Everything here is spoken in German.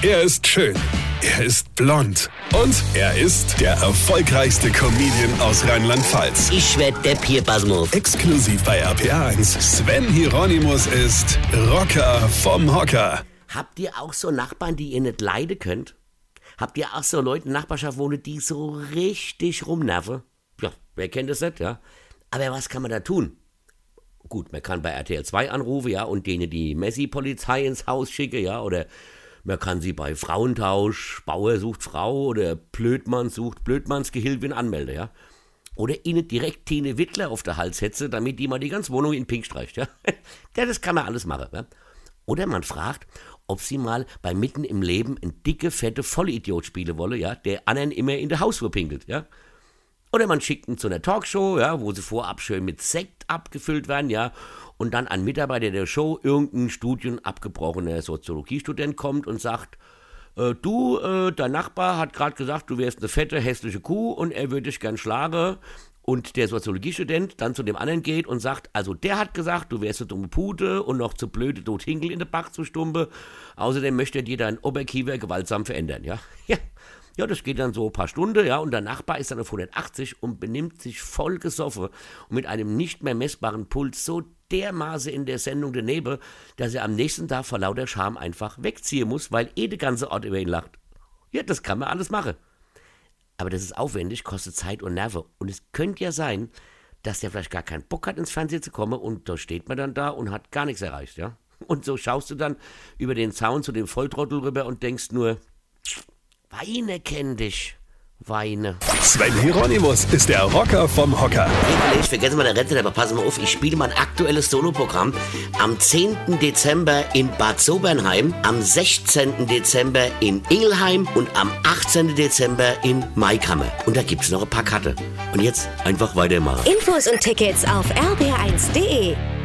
Er ist schön. Er ist blond. Und er ist der erfolgreichste Comedian aus Rheinland-Pfalz. Ich werd der Pierpasmus. Exklusiv bei RPA1. Sven Hieronymus ist Rocker vom Hocker. Habt ihr auch so Nachbarn, die ihr nicht leiden könnt? Habt ihr auch so Leute in der Nachbarschaft wohnen, die so richtig rumnerven? Ja, wer kennt das nicht, ja? Aber was kann man da tun? Gut, man kann bei RTL 2 anrufen, ja, und denen die Messi-Polizei ins Haus schicken, ja, oder man kann sie bei Frauentausch, Bauer sucht Frau oder Blödmann sucht Blödmannsgehilfin anmelden, ja. Oder ihnen direkt Tine Wittler auf der Hals setze, damit die mal die ganze Wohnung in Pink streicht, ja. ja das kann man alles machen, ja. Oder man fragt, ob sie mal bei Mitten im Leben ein dicke, fette Vollidiot spielen wolle, ja, der anderen immer in der Hausflur pinkelt, ja. Oder man schickt ihn zu einer Talkshow, ja, wo sie vorab schön mit Sekt abgefüllt werden, ja, und dann ein Mitarbeiter der Show, irgendein Studien abgebrochener Soziologiestudent kommt und sagt, äh, du, äh, dein Nachbar hat gerade gesagt, du wärst eine fette, hässliche Kuh und er würde dich gern schlagen. Und der Soziologiestudent dann zu dem anderen geht und sagt, also der hat gesagt, du wärst eine dumme Pute und noch zu blöde, tot Hinkel in der Bach zu stumpe. Außerdem möchte er dir dein Oberkiefer gewaltsam verändern, ja. Ja, ja, das geht dann so ein paar Stunden, ja, und der Nachbar ist dann auf 180 und benimmt sich voll gesoffen und mit einem nicht mehr messbaren Puls so dermaßen in der Sendung daneben, dass er am nächsten Tag vor lauter Scham einfach wegziehen muss, weil eh der ganze Ort über ihn lacht. Ja, das kann man alles machen. Aber das ist aufwendig, kostet Zeit und Nerven. Und es könnte ja sein, dass der vielleicht gar keinen Bock hat, ins Fernsehen zu kommen und da steht man dann da und hat gar nichts erreicht, ja. Und so schaust du dann über den Zaun zu dem Volltrottel rüber und denkst nur, Weine kenn dich. Weine. Sven Hieronymus ist der Rocker vom Hocker. Hey, ich vergesse mal der Rente, aber pass mal auf, ich spiele mein aktuelles Soloprogramm am 10. Dezember in Bad Sobernheim, am 16. Dezember in Ingelheim und am 18. Dezember in Maikammer. Und da gibt's noch ein paar Karte. Und jetzt einfach weitermachen. Infos und Tickets auf rb1.de.